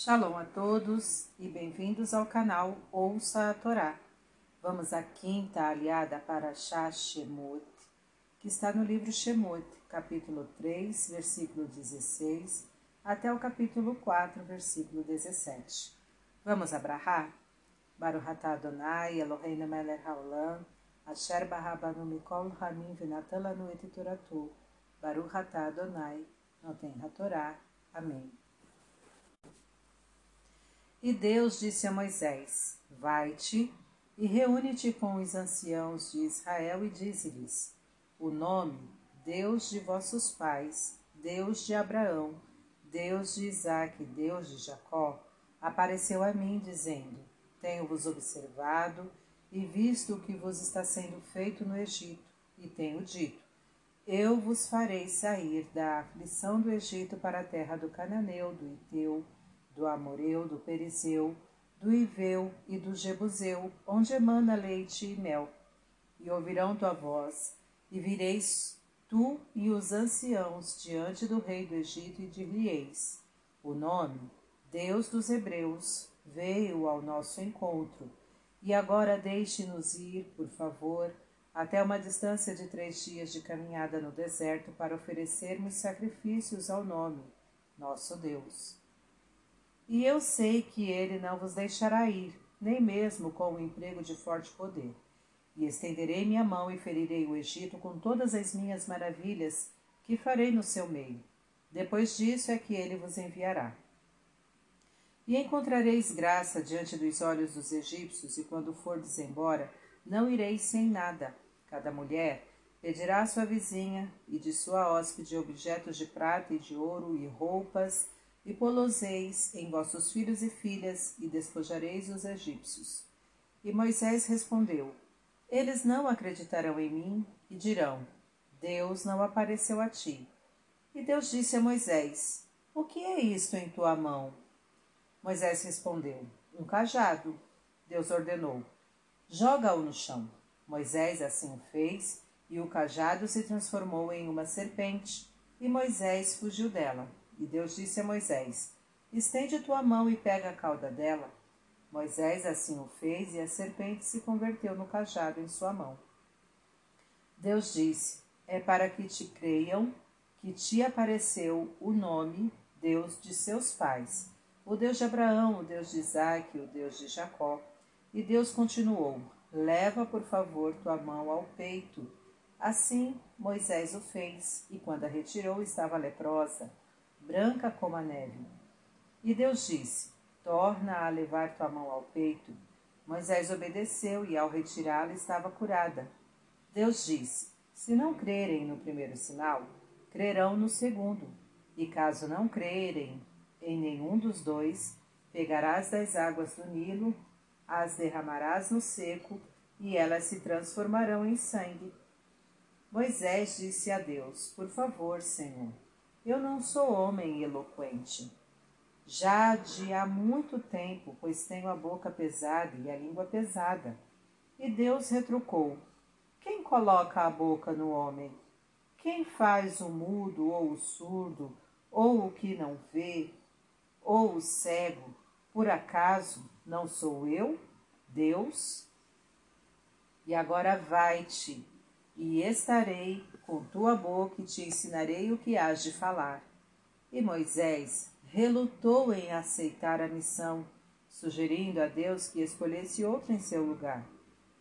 Shalom a todos e bem-vindos ao canal Ouça a Torá. Vamos à quinta aliada para Shah Shemot, que está no livro Shemot, capítulo 3, versículo 16, até o capítulo 4, versículo 17. Vamos abrahar? Baruch atah Adonai, Eloheinu melech haolam, asher barabanu mikol hamim venatan lanu et toratu, Baruch atah Adonai, noten hatorá. Amém. E Deus disse a Moisés: Vai-te e reúne-te com os anciãos de Israel e dize-lhes: O nome, Deus de vossos pais, Deus de Abraão, Deus de Isaque, Deus de Jacó, apareceu a mim, dizendo: Tenho-vos observado e visto o que vos está sendo feito no Egito, e tenho dito: Eu vos farei sair da aflição do Egito para a terra do Cananeu, do Iteu, do Amoreu, do Perizeu, do Iveu e do Jebuseu, onde emana leite e mel. E ouvirão tua voz, e vireis tu e os anciãos diante do rei do Egito e dir-lhe-eis: O nome, Deus dos Hebreus, veio ao nosso encontro. E agora deixe-nos ir, por favor, até uma distância de três dias de caminhada no deserto para oferecermos sacrifícios ao nome, nosso Deus. E eu sei que ele não vos deixará ir, nem mesmo com o emprego de forte poder. E estenderei minha mão e ferirei o Egito com todas as minhas maravilhas que farei no seu meio. Depois disso é que ele vos enviará. E encontrareis graça diante dos olhos dos egípcios, e quando fordes embora, não ireis sem nada. Cada mulher pedirá à sua vizinha e de sua hóspede objetos de prata e de ouro e roupas, e poloseis em vossos filhos e filhas, e despojareis os egípcios. E Moisés respondeu: Eles não acreditarão em mim e dirão: Deus não apareceu a ti. E Deus disse a Moisés: O que é isto em tua mão? Moisés respondeu: Um cajado. Deus ordenou: Joga-o no chão. Moisés assim o fez, e o cajado se transformou em uma serpente, e Moisés fugiu dela. E Deus disse a Moisés: Estende tua mão e pega a cauda dela. Moisés assim o fez, e a serpente se converteu no cajado em sua mão. Deus disse: É para que te creiam que te apareceu o nome Deus de seus pais, o Deus de Abraão, o Deus de Isaque, o Deus de Jacó. E Deus continuou: Leva, por favor, tua mão ao peito. Assim Moisés o fez, e quando a retirou, estava leprosa branca como a neve. E Deus disse: Torna a levar tua mão ao peito. Moisés obedeceu e, ao retirá-la, estava curada. Deus disse: Se não crerem no primeiro sinal, crerão no segundo. E caso não crerem em nenhum dos dois, pegarás das águas do Nilo, as derramarás no seco, e elas se transformarão em sangue. Moisés disse a Deus: Por favor, Senhor, eu não sou homem eloquente. Já de há muito tempo, pois tenho a boca pesada e a língua pesada. E Deus retrucou: Quem coloca a boca no homem? Quem faz o mudo ou o surdo, ou o que não vê, ou o cego? Por acaso não sou eu, Deus? E agora vai-te e estarei com tua boca e te ensinarei o que hás de falar. E Moisés relutou em aceitar a missão, sugerindo a Deus que escolhesse outro em seu lugar.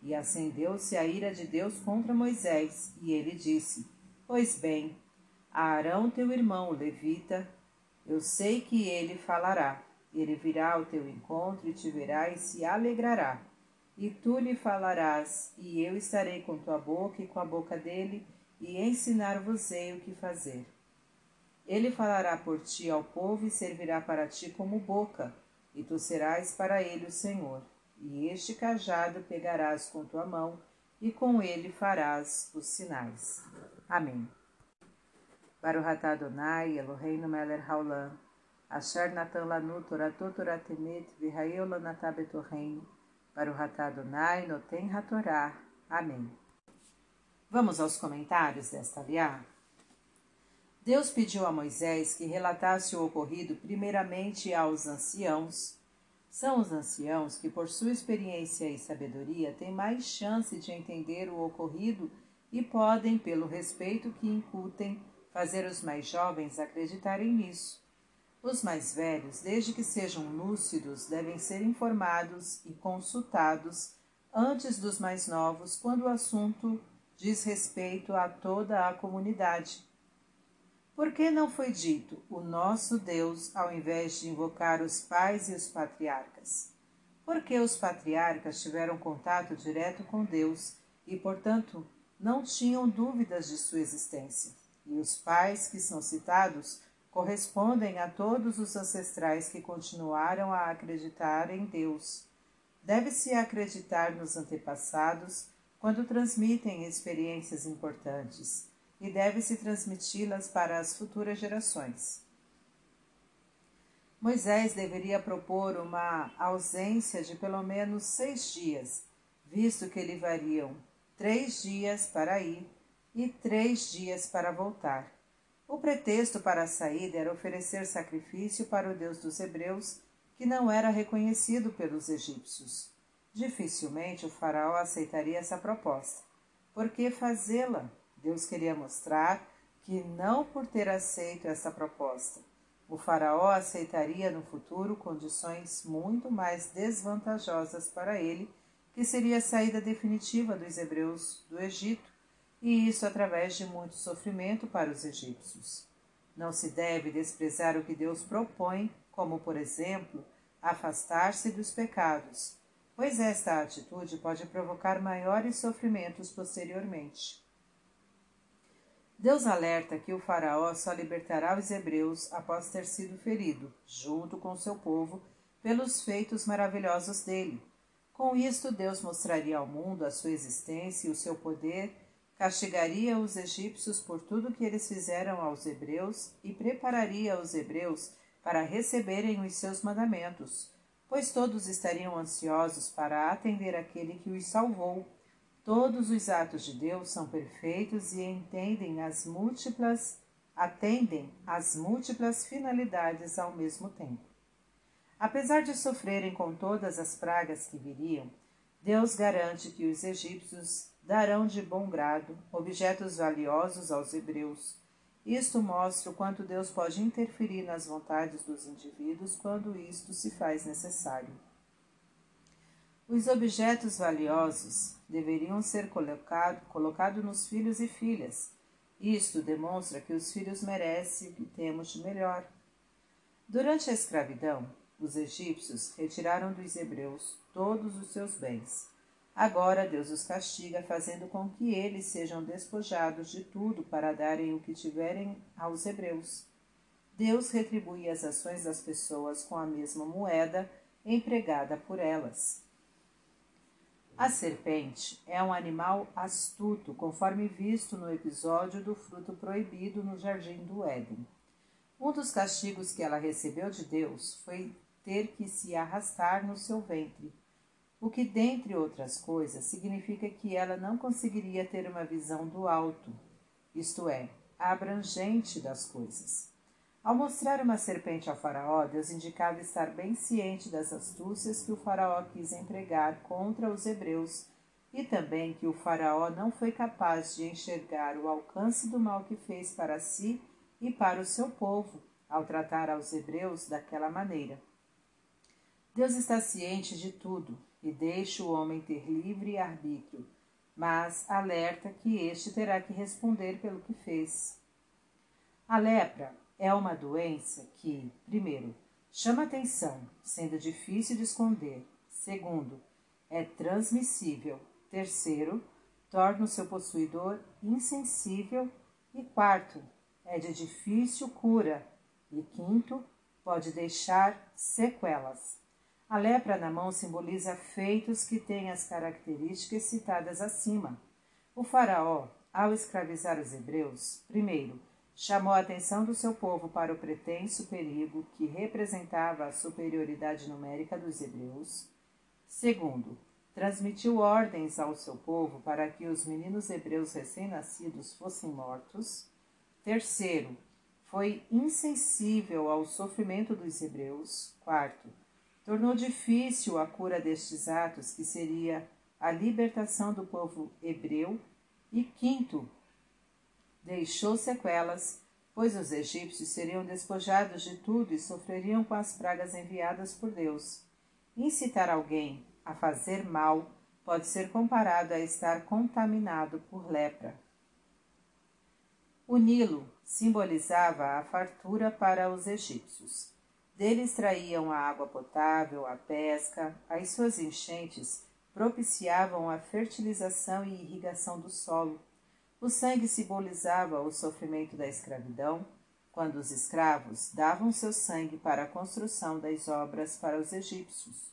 E acendeu-se a ira de Deus contra Moisés, e ele disse: Pois bem, a Arão teu irmão, levita, eu sei que ele falará. Ele virá ao teu encontro e te verá e se alegrará e tu lhe falarás, e eu estarei com tua boca e com a boca dele, e ensinar-vos-ei o que fazer. Ele falará por ti ao povo e servirá para ti como boca, e tu serás para ele o Senhor. E este cajado pegarás com tua mão, e com ele farás os sinais. Amém. Baruch atah Adonai, Eloheinu melech haolam, asher natan lanu toratot toratemet, v'hayeu lanatah betorreinu, para o Ratadonai Noten Hatorá. Amém. Vamos aos comentários desta aliá? Deus pediu a Moisés que relatasse o ocorrido primeiramente aos anciãos. São os anciãos que, por sua experiência e sabedoria, têm mais chance de entender o ocorrido e podem, pelo respeito que incutem, fazer os mais jovens acreditarem nisso. Os mais velhos, desde que sejam lúcidos, devem ser informados e consultados antes dos mais novos quando o assunto diz respeito a toda a comunidade. Por que não foi dito o nosso Deus ao invés de invocar os pais e os patriarcas? Porque os patriarcas tiveram contato direto com Deus e, portanto, não tinham dúvidas de sua existência. E os pais que são citados correspondem a todos os ancestrais que continuaram a acreditar em Deus. Deve-se acreditar nos antepassados quando transmitem experiências importantes e deve-se transmiti-las para as futuras gerações. Moisés deveria propor uma ausência de pelo menos seis dias, visto que levariam três dias para ir e três dias para voltar. O pretexto para a saída era oferecer sacrifício para o Deus dos Hebreus, que não era reconhecido pelos egípcios. Dificilmente o Faraó aceitaria essa proposta. Por que fazê-la? Deus queria mostrar que não por ter aceito essa proposta, o Faraó aceitaria no futuro condições muito mais desvantajosas para ele, que seria a saída definitiva dos hebreus do Egito, e isso através de muito sofrimento para os egípcios. Não se deve desprezar o que Deus propõe, como, por exemplo, afastar-se dos pecados, pois esta atitude pode provocar maiores sofrimentos posteriormente. Deus alerta que o Faraó só libertará os hebreus após ter sido ferido, junto com seu povo, pelos feitos maravilhosos dele. Com isto, Deus mostraria ao mundo a sua existência e o seu poder, castigaria os egípcios por tudo que eles fizeram aos hebreus e prepararia os hebreus para receberem os seus mandamentos, pois todos estariam ansiosos para atender aquele que os salvou Todos os atos de Deus são perfeitos e entendem as múltiplas, atendem às múltiplas finalidades ao mesmo tempo. Apesar de sofrerem com todas as pragas que viriam, Deus garante que os egípcios darão de bom grado objetos valiosos aos hebreus. Isto mostra o quanto Deus pode interferir nas vontades dos indivíduos quando isto se faz necessário. Os objetos valiosos deveriam ser colocados colocado nos filhos e filhas. Isto demonstra que os filhos merecem o que temos de melhor. Durante a escravidão, os egípcios retiraram dos hebreus todos os seus bens. Agora Deus os castiga, fazendo com que eles sejam despojados de tudo para darem o que tiverem aos hebreus. Deus retribui as ações das pessoas com a mesma moeda empregada por elas. A serpente é um animal astuto, conforme visto no episódio do fruto proibido no jardim do Éden. Um dos castigos que ela recebeu de Deus foi ter que se arrastar no seu ventre, o que, dentre outras coisas, significa que ela não conseguiria ter uma visão do alto, isto é, abrangente das coisas. Ao mostrar uma serpente ao Faraó, Deus indicava estar bem ciente das astúcias que o Faraó quis empregar contra os hebreus e também que o Faraó não foi capaz de enxergar o alcance do mal que fez para si e para o seu povo ao tratar aos hebreus daquela maneira. Deus está ciente de tudo e deixa o homem ter livre arbítrio, mas alerta que este terá que responder pelo que fez. A lepra é uma doença que, primeiro, chama atenção, sendo difícil de esconder. Segundo, é transmissível. Terceiro, torna o seu possuidor insensível. E quarto, é de difícil cura. E quinto, pode deixar sequelas. A lepra na mão simboliza feitos que têm as características citadas acima. O Faraó, ao escravizar os hebreus, primeiro, chamou a atenção do seu povo para o pretenso perigo que representava a superioridade numérica dos hebreus. Segundo, transmitiu ordens ao seu povo para que os meninos hebreus recém-nascidos fossem mortos. Terceiro, foi insensível ao sofrimento dos hebreus. Quarto, tornou difícil a cura destes atos, que seria a libertação do povo hebreu. E quinto, deixou sequelas, pois os egípcios seriam despojados de tudo e sofreriam com as pragas enviadas por Deus. Incitar alguém a fazer mal pode ser comparado a estar contaminado por lepra. O Nilo simbolizava a fartura para os egípcios. Dele extraíam a água potável, a pesca, as suas enchentes propiciavam a fertilização e irrigação do solo. O sangue simbolizava o sofrimento da escravidão, quando os escravos davam seu sangue para a construção das obras para os egípcios.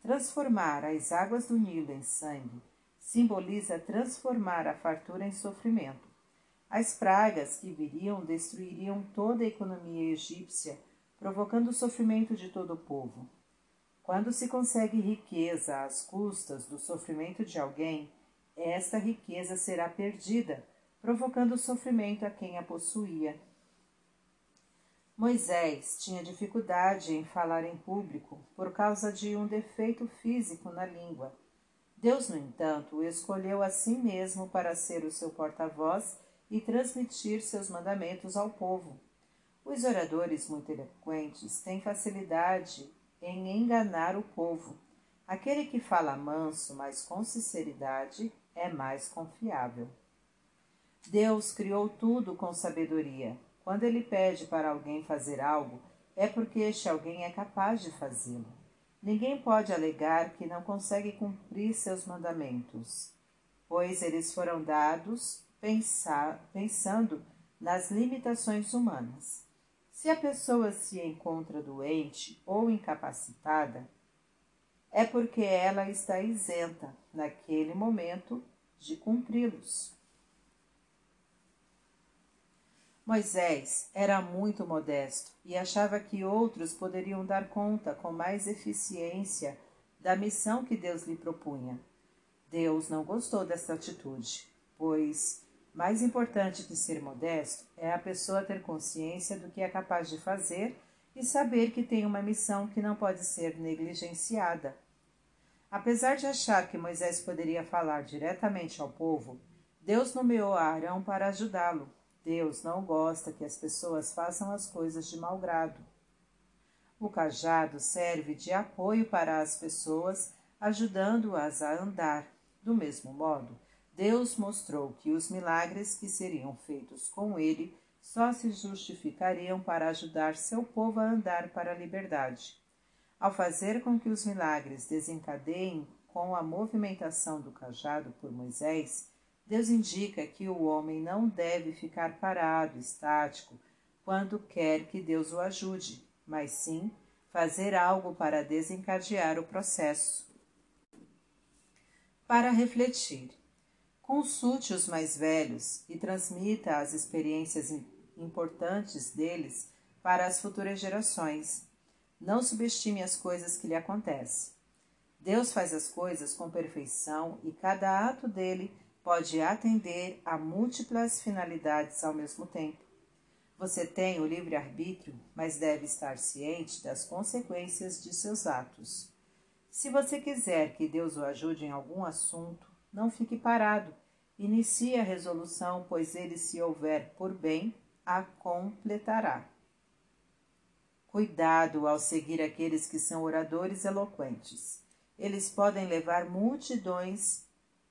Transformar as águas do Nilo em sangue simboliza transformar a fartura em sofrimento. As pragas que viriam destruiriam toda a economia egípcia, provocando o sofrimento de todo o povo. Quando se consegue riqueza às custas do sofrimento de alguém, esta riqueza será perdida, provocando sofrimento a quem a possuía. Moisés tinha dificuldade em falar em público por causa de um defeito físico na língua. Deus, no entanto, o escolheu a si mesmo para ser o seu porta-voz e transmitir seus mandamentos ao povo. Os oradores muito eloquentes têm facilidade em enganar o povo. Aquele que fala manso, mas com sinceridade, é mais confiável. Deus criou tudo com sabedoria. Quando ele pede para alguém fazer algo, é porque este alguém é capaz de fazê-lo. Ninguém pode alegar que não consegue cumprir seus mandamentos, pois eles foram dados pensar, pensando nas limitações humanas. Se a pessoa se encontra doente ou incapacitada, é porque ela está isenta, naquele momento, de cumpri-los. Moisés era muito modesto e achava que outros poderiam dar conta com mais eficiência da missão que Deus lhe propunha. Deus não gostou dessa atitude, pois mais importante que ser modesto é a pessoa ter consciência do que é capaz de fazer e saber que tem uma missão que não pode ser negligenciada. Apesar de achar que Moisés poderia falar diretamente ao povo, Deus nomeou Arão para ajudá-lo. Deus não gosta que as pessoas façam as coisas de mau grado. O cajado serve de apoio para as pessoas, ajudando-as a andar. Do mesmo modo, Deus mostrou que os milagres que seriam feitos com ele só se justificariam para ajudar seu povo a andar para a liberdade. Ao fazer com que os milagres desencadeiem com a movimentação do cajado por Moisés, Deus indica que o homem não deve ficar parado, estático, quando quer que Deus o ajude, mas sim fazer algo para desencadear o processo. Para refletir, Consulte os mais velhos e transmita as experiências importantes deles para as futuras gerações. Não subestime as coisas que lhe acontecem. Deus faz as coisas com perfeição e cada ato dele pode atender a múltiplas finalidades ao mesmo tempo. Você tem o livre-arbítrio, mas deve estar ciente das consequências de seus atos. Se você quiser que Deus o ajude em algum assunto, não fique parado. Inicie a resolução, pois ele, se houver por bem, a completará. Cuidado ao seguir aqueles que são oradores eloquentes. Eles podem levar multidões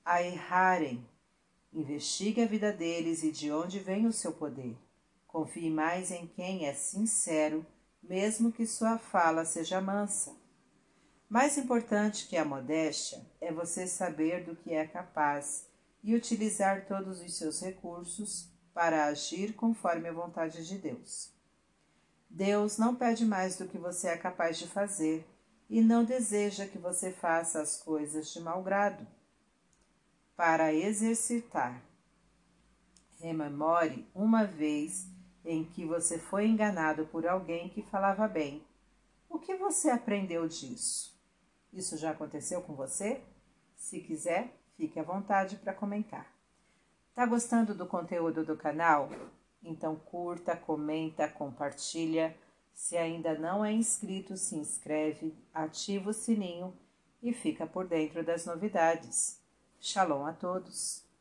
a errarem. Investigue a vida deles e de onde vem o seu poder. Confie mais em quem é sincero, mesmo que sua fala seja mansa. Mais importante que a modéstia é você saber do que é capaz e utilizar todos os seus recursos para agir conforme a vontade de Deus. Deus não pede mais do que você é capaz de fazer e não deseja que você faça as coisas de mau grado. Para exercitar, rememore uma vez em que você foi enganado por alguém que falava bem. O que você aprendeu disso? Isso já aconteceu com você? Se quiser, fique à vontade para comentar. Tá gostando do conteúdo do canal? Então curta, comenta, compartilha. Se ainda não é inscrito, se inscreve, ativa o sininho e fica por dentro das novidades. Shalom a todos!